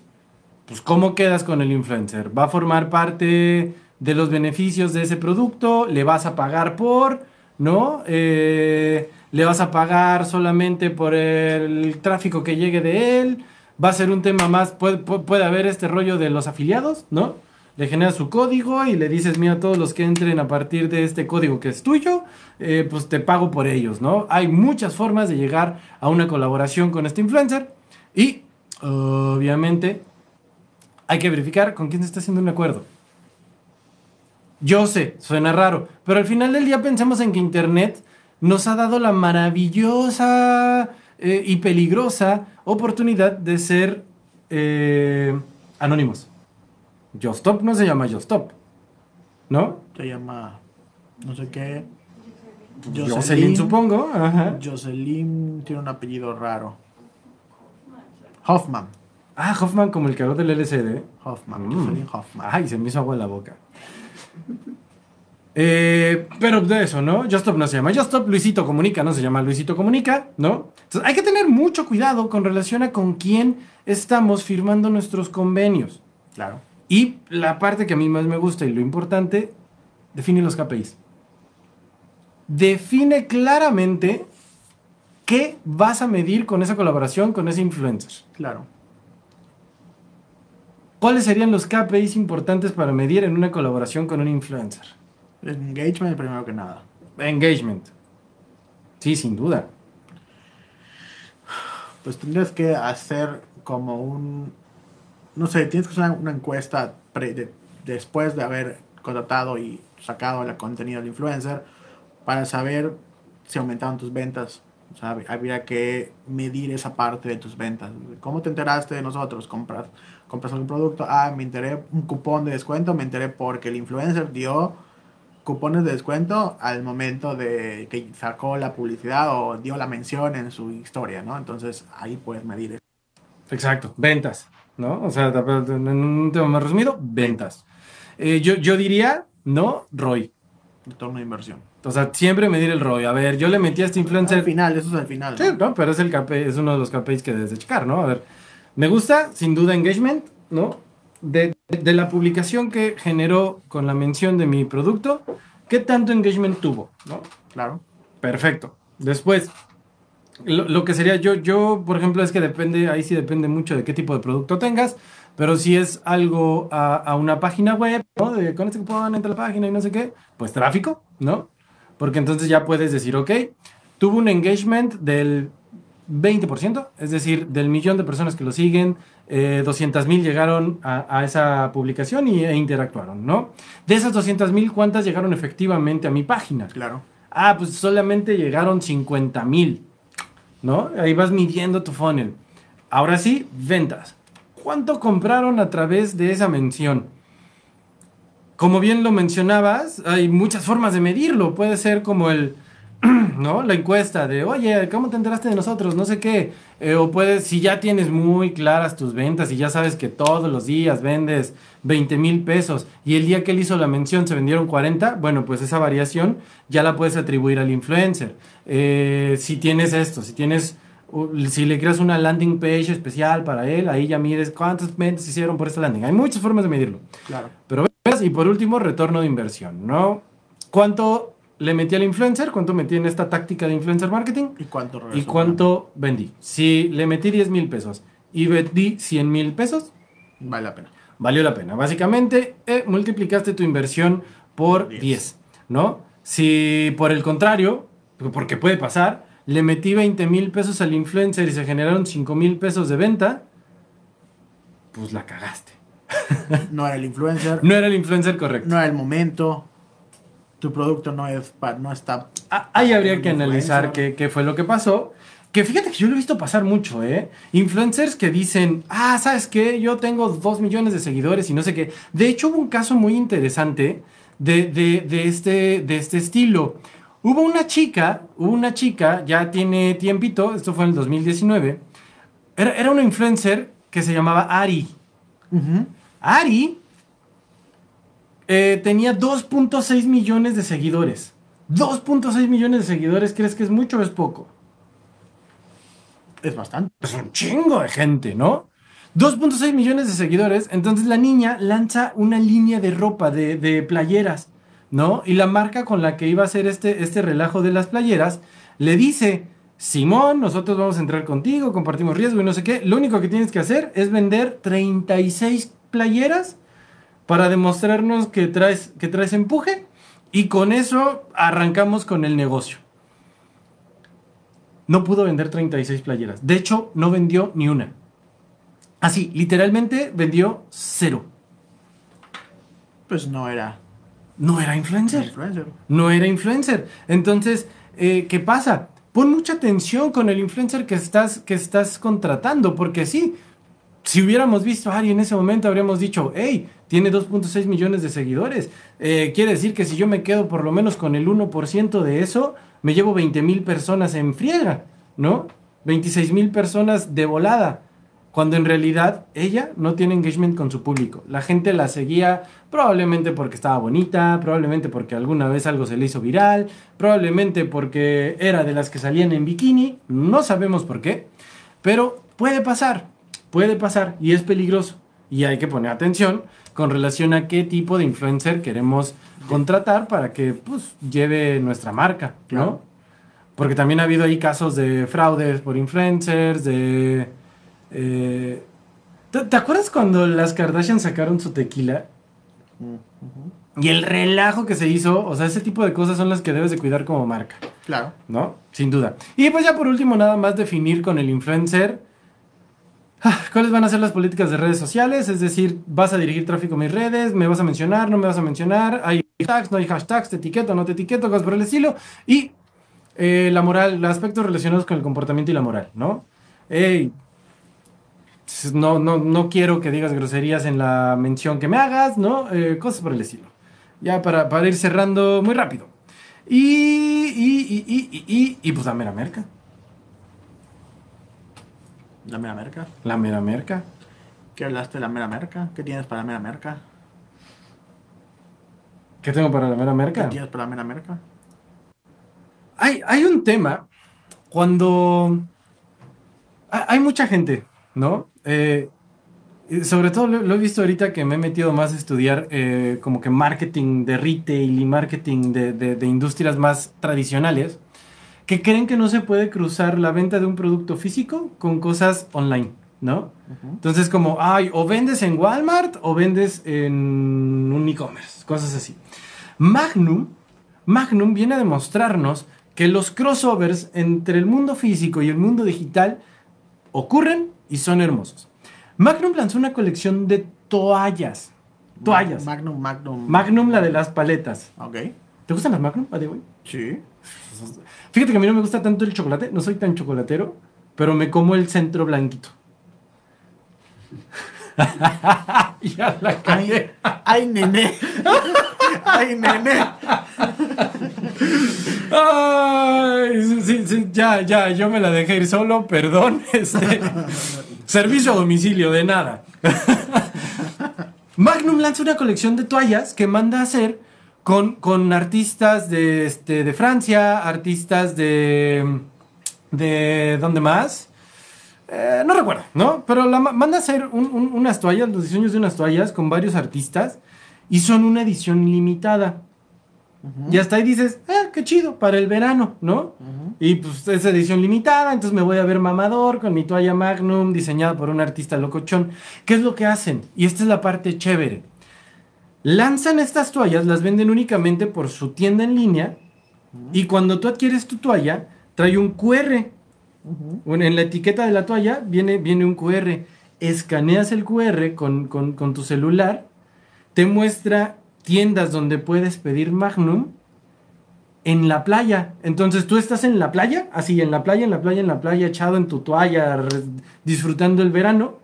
pues cómo quedas con el influencer. ¿Va a formar parte de los beneficios de ese producto? ¿Le vas a pagar por? ¿No? Eh, ¿Le vas a pagar solamente por el tráfico que llegue de él? ¿Va a ser un tema más? Puede, pu- puede haber este rollo de los afiliados, ¿no? Le generas su código y le dices, mira, todos los que entren a partir de este código que es tuyo, eh, pues te pago por ellos, ¿no? Hay muchas formas de llegar a una colaboración con este influencer y, obviamente, hay que verificar con quién se está haciendo un acuerdo. Yo sé, suena raro, pero al final del día pensamos en que Internet nos ha dado la maravillosa eh, y peligrosa oportunidad de ser eh, anónimos. Justop no se llama Justop, ¿no? Se llama. No sé qué. Jocelyn, supongo. Ajá. Jocelyn tiene un apellido raro. Hoffman. Ah, Hoffman como el creador del LCD. Hoffman. Mm. Jocelyn Hoffman. Ay, se me hizo agua en la boca. Eh, pero de eso, ¿no? Justop no se llama Justop, Luisito Comunica no se llama Luisito Comunica, ¿no? Entonces hay que tener mucho cuidado con relación a con quién estamos firmando nuestros convenios. Claro. Y la parte que a mí más me gusta y lo importante, define los KPIs. Define claramente qué vas a medir con esa colaboración con ese influencer. Claro. ¿Cuáles serían los KPIs importantes para medir en una colaboración con un influencer? El engagement primero que nada. Engagement. Sí, sin duda. Pues tendrías que hacer como un. No sé, tienes que hacer una, encuesta pre- de- después de haber contratado y sacado el contenido del influencer para saber si aumentaron tus ventas. O sea, hab- habría que medir esa parte de tus ventas. ¿Cómo te enteraste de nosotros? ¿Compras, compras algún producto? Ah, me enteré un cupón de descuento. Me enteré porque el influencer dio cupones de descuento al momento de que sacó la publicidad o dio la mención en su historia, ¿no? Entonces ahí puedes medir Exacto, ventas, ¿no? O sea, en un tema más resumido, ventas. Eh, yo, yo diría, no, ROI. retorno de inversión. O sea, siempre medir el ROI. A ver, yo le metí a este Al influencer. final, eso es al final. Sí, ¿no? ¿no? Pero es, el es uno de los KPIs que debes de checar, ¿no? A ver, me gusta, sin duda, engagement, ¿no? De, de la publicación que generó con la mención de mi producto, ¿qué tanto engagement tuvo, ¿no? Claro. Perfecto. Después, lo, lo que sería yo, yo, por ejemplo, es que depende, ahí sí depende mucho de qué tipo de producto tengas, pero si es algo a, a una página web, ¿no? De con este cupón entra a la página y no sé qué, pues tráfico, ¿no? Porque entonces ya puedes decir, ok, tuvo un engagement del 20%, es decir, del millón de personas que lo siguen, eh, 200 mil llegaron a, a esa publicación y, e interactuaron, ¿no? De esas 200 mil, ¿cuántas llegaron efectivamente a mi página? Claro. Ah, pues solamente llegaron 50 mil, ¿no? Ahí vas midiendo tu funnel. Ahora sí, ventas. ¿Cuánto compraron a través de esa mención? Como bien lo mencionabas, hay muchas formas de medirlo. Puede ser como el, ¿no? La encuesta de, oye, ¿cómo te enteraste de nosotros? No sé qué. Eh, o puedes, si ya tienes muy claras tus ventas y ya sabes que todos los días vendes 20 mil pesos y el día que él hizo la mención se vendieron 40, bueno, pues esa variación ya la puedes atribuir al influencer. Eh, si tienes esto, si tienes si le creas una landing page especial para él, ahí ya mides cuántas ventas hicieron por esta landing. Hay muchas formas de medirlo. Claro. Pero ves, y por último, retorno de inversión, ¿no? ¿Cuánto le metí al influencer? ¿Cuánto metí en esta táctica de influencer marketing? ¿Y cuánto ¿Y cuánto vendí? Si le metí 10 mil pesos y vendí 100 mil pesos, Vale la pena. valió la pena. Básicamente, eh, multiplicaste tu inversión por 10. Diez. ¿no? Si por el contrario, porque puede pasar, le metí 20 mil pesos al influencer y se generaron 5 mil pesos de venta, pues la cagaste. No era el influencer, No era el influencer correcto. no era el momento. Tu producto no, es no está. Ah, Ahí habría que analizar qué, qué fue lo que pasó. Que fíjate que yo lo he visto pasar mucho, ¿eh? Influencers que dicen, ah, ¿sabes qué? Yo tengo dos millones de seguidores y no sé qué. De hecho, hubo un caso muy interesante de, de- de este, de este estilo. Hubo una chica, hubo una chica, ya tiene tiempito, esto fue en el 2019. Era, era una influencer que se llamaba Ari. Ari eh, tenía 2.6 millones de seguidores. 2.6 millones de seguidores, ¿crees que es mucho o es poco? Es bastante. Es un chingo de gente, ¿no? 2.6 millones de seguidores. Entonces la niña lanza una línea de ropa, de, de playeras, ¿no? Y la marca con la que iba a hacer este, este relajo de las playeras le dice, Simón, nosotros vamos a entrar contigo, compartimos riesgo y no sé qué. Lo único que tienes que hacer es vender 36 playeras para demostrarnos que traes, que traes empuje y con eso arrancamos con el negocio. No pudo vender 36 playeras. De hecho, no vendió ni una. Así, literalmente vendió cero. Pues no era No era influencer. influencer. No era influencer. Entonces, eh, ¿qué pasa? Pon mucha atención con el influencer que estás, que estás contratando, porque sí, si hubiéramos visto a Ari en ese momento, habríamos dicho, hey, tiene 2.6 millones de seguidores. Eh, quiere decir que si yo me quedo por lo menos con el 1% de eso, me llevo 20 mil personas en friega, ¿no? 26 mil personas de volada. Cuando en realidad ella no tiene engagement con su público. La gente la seguía probablemente porque estaba bonita, probablemente porque alguna vez algo se le hizo viral, probablemente porque era de las que salían en bikini, no sabemos por qué, pero puede pasar, puede pasar y es peligroso. Y hay que poner atención con relación a qué tipo de influencer queremos contratar para que pues lleve nuestra marca, ¿no? Claro. Porque también ha habido ahí casos de fraudes por influencers, de... eh, ¿te, te acuerdas cuando las Kardashian sacaron su tequila? Y el relajo que se hizo, o sea, ese tipo de cosas son las que debes de cuidar como marca, Claro. ¿no? Sin duda. Y pues ya por último, nada más definir con el influencer cuáles van a ser las políticas de redes sociales, es decir, vas a dirigir tráfico a mis redes, me vas a mencionar, no me vas a mencionar, hay hashtags, no hay hashtags, te etiqueto, no te etiqueto, cosas por el estilo. Y eh, la moral, los aspectos relacionados con el comportamiento y la moral, ¿no? Ey, no, no, no quiero que digas groserías en la mención que me hagas, ¿no? Eh, cosas por el estilo. Ya para, para ir cerrando muy rápido. Y, y, y, y, y, y, y, pues la mera merca. La mera merca. La mera merca. ¿Qué hablaste de la mera merca? ¿Qué tienes para la mera merca? ¿Qué tengo para la mera ¿Qué merca? tienes para la mera merca? Hay, hay un tema cuando ha- hay mucha gente, ¿no? Eh, sobre todo lo, lo he visto ahorita que me he metido más a estudiar eh, como que marketing de retail y marketing de, de- de industrias más tradicionales, que creen que no se puede cruzar la venta de un producto físico con cosas online, ¿no? Entonces como, ay, o vendes en Walmart o vendes en un e-commerce, cosas así. Magnum, Magnum viene a demostrarnos que los crossovers entre el mundo físico y el mundo digital ocurren y son hermosos. Magnum lanzó una colección de toallas. Toallas. Magnum, Magnum. Magnum, la de las paletas. ok. ¿Te gustan las Magnum, by the way? Sí. Fíjate que a mí no me gusta tanto el chocolate, no soy tan chocolatero, pero me como el centro blanquito. ya la cagué. Ay, ay, nene. ay, sí, sí, ya, ya, yo me la dejé ir solo, perdón. Este, servicio a domicilio, de nada. Magnum lanza una colección de toallas que manda a hacer con, con artistas de, este, de Francia, artistas de, de ¿dónde más? Eh, no recuerdo, ¿no? Pero la ma- manda a hacer un- un- unas toallas, los diseños de unas toallas con varios artistas y son una edición limitada. Y hasta ahí dices, ah, qué chido, para el verano, ¿no? Y pues es edición limitada, entonces me voy a ver mamador con mi toalla Magnum diseñada por un artista locochón. ¿Qué es lo que hacen? Y esta es la parte chévere. Lanzan estas toallas, las venden únicamente por su tienda en línea y cuando tú adquieres tu toalla, trae un QR. En la etiqueta de la toalla viene, viene un QR. Escaneas el QR con, con- con tu celular, te muestra tiendas donde puedes pedir Magnum en la playa. Entonces tú estás en la playa, así en la playa, en la playa, en la playa, echado en tu toalla, disfrutando el verano.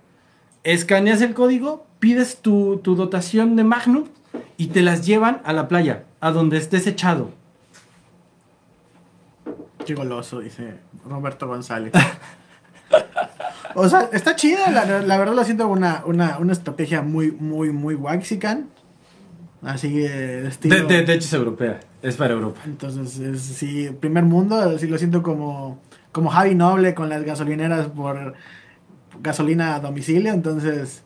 Escaneas el código, pides tu, tu dotación de Magnum y te las llevan a la playa, a donde estés echado. Qué goloso, dice Roberto González. o sea, está chida, la, la verdad lo siento una, una, una estrategia muy, muy, muy waxican. Así de estilo. De, de- de hecho es europea, es para Europa. Entonces, es, sí, primer mundo, sí lo siento como, como Javi Noble con las gasolineras por gasolina a domicilio. Entonces,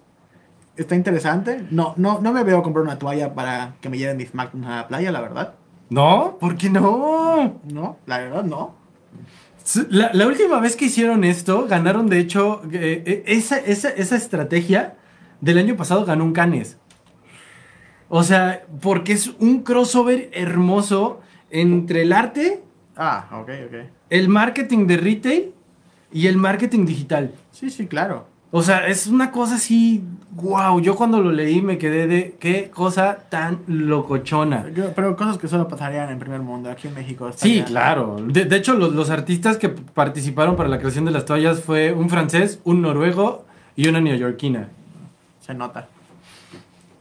está interesante. No, no, no me veo comprar una toalla para que me lleven mis a la playa, la verdad. ¿No? ¿Por qué no? No, la verdad no. La, la última vez que hicieron esto, ganaron de hecho eh, eh, esa, esa, esa estrategia del año pasado ganó un Canes. O sea, porque es un crossover hermoso entre el arte, Ah, el marketing de retail y el marketing digital. Sí, sí, claro. O sea, es una cosa así, wow, yo cuando lo leí me quedé de qué cosa tan locochona. Yo- Pero cosas que solo pasarían en primer mundo, aquí en México. Sí, claro. De, de hecho, los, los artistas que participaron para la creación de las toallas fue un francés, un noruego y una neoyorquina. Se nota.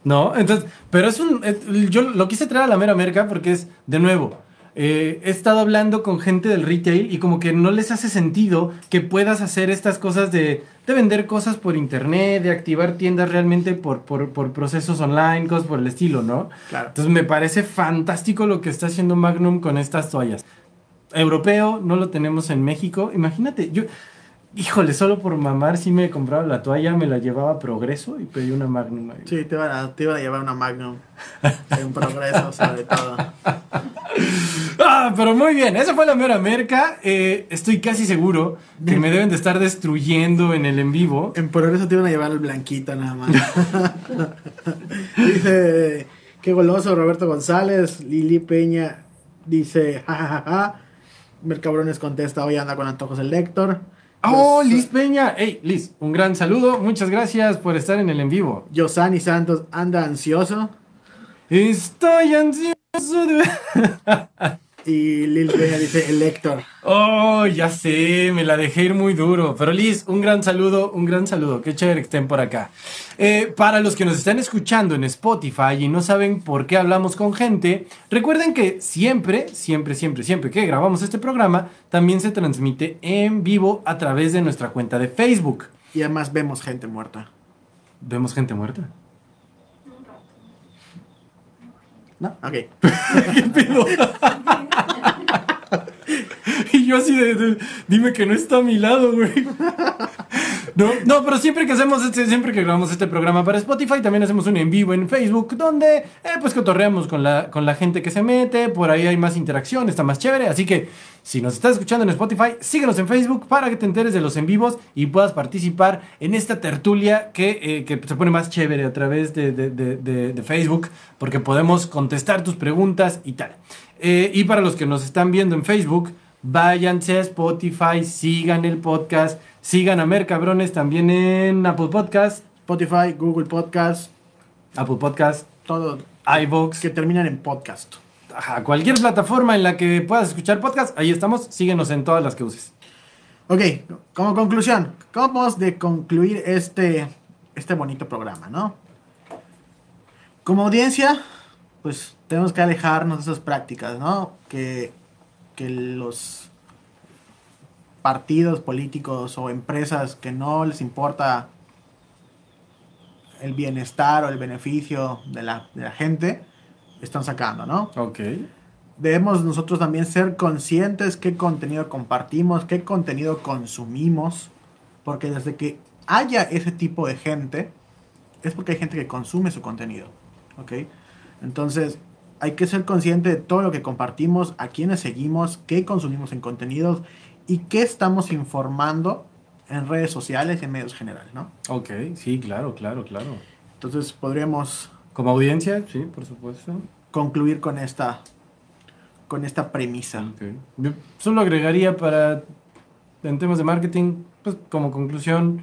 ¿No? Entonces, pero es un... eh, Yo lo quise traer a la mera América porque es, de nuevo, eh, he estado hablando con gente del retail y como que no les hace sentido que puedas hacer estas cosas de, de vender cosas por internet, de activar tiendas realmente por, por, por procesos online, cosas por el estilo, ¿no? Claro. Entonces me parece fantástico lo que está haciendo Magnum con estas toallas. Europeo, no lo tenemos en México. Imagínate, yo, híjole, solo por mamar, si me compraba la toalla, me la llevaba a Progreso y pedí una Magnum. ahí. Sí, te iban a, te iban a llevar una Magnum. En progreso, sobre todo. Ah, pero muy bien, esa fue la mera merca. Eh, estoy casi seguro que me deben de estar destruyendo en el en vivo. En progreso te iban a llevar el blanquito nada más. dice, qué goloso Roberto González. Lili Peña dice, jajajaja. Mercabrones contesta, hoy anda con antojos el Lector. Oh, Liz Peña. Hey, Liz, un gran saludo. Muchas gracias por estar en el en vivo. Yosani Santos anda ansioso. Estoy ansioso de... Y Lil Peña dice, el Lector. Oh, ya sé, me la dejé ir muy duro. Pero Liz, un gran saludo, un gran saludo. Qué chévere que estén por acá. Eh, para los que nos están escuchando en Spotify y no saben por qué hablamos con gente, recuerden que siempre, siempre, siempre, siempre que grabamos este programa, también se transmite en vivo a través de nuestra cuenta de Facebook. Y además vemos gente muerta. ¿Vemos gente muerta? ¿No? Ok. Y yo así de, dime que no está a mi lado, güey. No, no, pero siempre que hacemos este, siempre que grabamos este programa para Spotify, también hacemos un en vivo en Facebook, donde eh, pues cotorreamos con la, con la gente que se mete, por ahí hay más interacción, está más chévere, así que si nos estás escuchando en Spotify, síguenos en Facebook para que te enteres de los en vivos y puedas participar en esta tertulia que, eh, que se pone más chévere a través de- de Facebook, porque podemos contestar tus preguntas y tal. Eh, y para los que nos están viendo en Facebook, váyanse a Spotify, sigan el podcast, sigan a Mercabrones también en Apple Podcast, Spotify, Google Podcast, Apple Podcast, todo iVoox, que terminan en podcast. ajá, cualquier plataforma en la que puedas escuchar podcast, ahí estamos, síguenos en todas las que uses. Ok, como conclusión, ¿cómo de concluir este, este bonito programa, no? Como audiencia, pues tenemos que alejarnos de esas prácticas, ¿no? Que, que los partidos políticos o empresas que no les importa el bienestar o el beneficio de la, de la gente están sacando, ¿no? Ok. debemos nosotros también ser conscientes qué contenido compartimos, qué contenido consumimos, porque desde que haya ese tipo de gente, es porque hay gente que consume su contenido, ¿ok? Entonces, hay que ser consciente de todo lo que compartimos, a quiénes seguimos, qué consumimos en contenidos y qué estamos informando en redes sociales y en medios generales, ¿no? Ok, sí, claro, claro, claro. Entonces podríamos Como audiencia, sí, por supuesto. concluir con esta, con esta premisa. Ok. Yo solo agregaría para, en temas de marketing, pues como conclusión,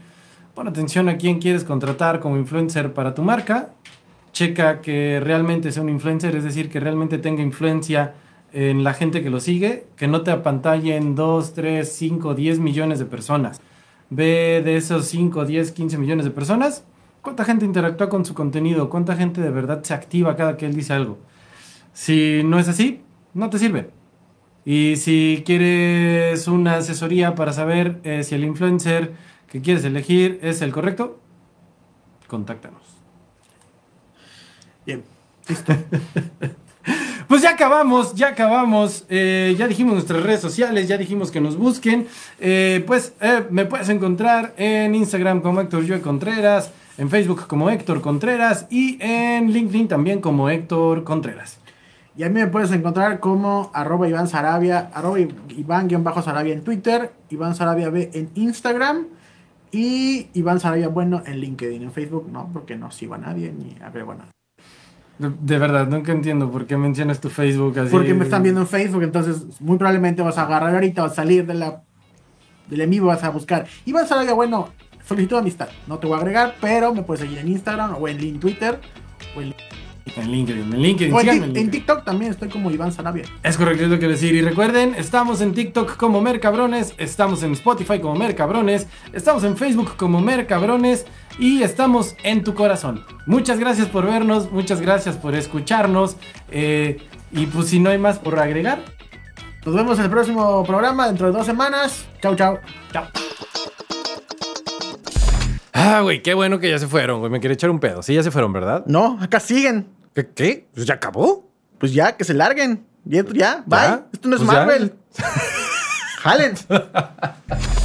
pon atención a quién quieres contratar como influencer para tu marca. Checa que realmente sea un influencer, es decir, que realmente tenga influencia en la gente que lo sigue, que no te apantallen 2, 3, 5, 10 millones de personas. Ve de esos 5, 10, 15 millones de personas, cuánta gente interactúa con su contenido, cuánta gente de verdad se activa cada que él dice algo. Si no es así, no te sirve. Y si quieres una asesoría para saber eh, si el influencer que quieres elegir es el correcto, contáctanos. Bien, listo. Pues ya acabamos, ya acabamos. eh, ya dijimos nuestras redes sociales, ya dijimos que nos busquen. Eh, pues eh, me puedes encontrar en Instagram como Héctor Joe Contreras, en Facebook como Héctor Contreras y en LinkedIn también como Héctor Contreras. Y a mí me puedes encontrar como arroba Iván Sarabia, arroba Iván-Sarabia en Twitter, Iván Sarabia B en Instagram y Iván Sarabia Bueno en LinkedIn. En Facebook no, porque no sigo a nadie ni agrego a nadie. De, verdad, nunca entiendo por qué mencionas tu Facebook así. Porque me están viendo en Facebook, entonces muy probablemente vas a agarrar ahorita, vas a salir de la, del en vivo, vas a buscar Iván Sarabia Bueno, solicitud de amistad. No te voy a agregar, pero me puedes seguir en Instagram o en Twitter o en, En LinkedIn, en LinkedIn, en, en LinkedIn. TikTok también estoy como Iván Sarabia. Es correcto, es lo que decir. Y recuerden, estamos en TikTok como Mercabrones, estamos en Spotify como Mercabrones, estamos en Facebook como Mercabrones y estamos en tu corazón. Muchas gracias por vernos, muchas gracias por escucharnos. eh, y pues si no hay más por agregar, Nos vemos en el próximo programa dentro de dos semanas. Chau, chau. chao. Ah, güey, qué bueno que ya se fueron, güey. Me quería echar un pedo. Sí, ya se fueron, ¿verdad? No, acá siguen. ¿Qué? ¿Qué? ¿Pues ¿Ya acabó? Pues ya, que se larguen. Ya, ya, bye. Esto no es Pues. Marvel. Jalen.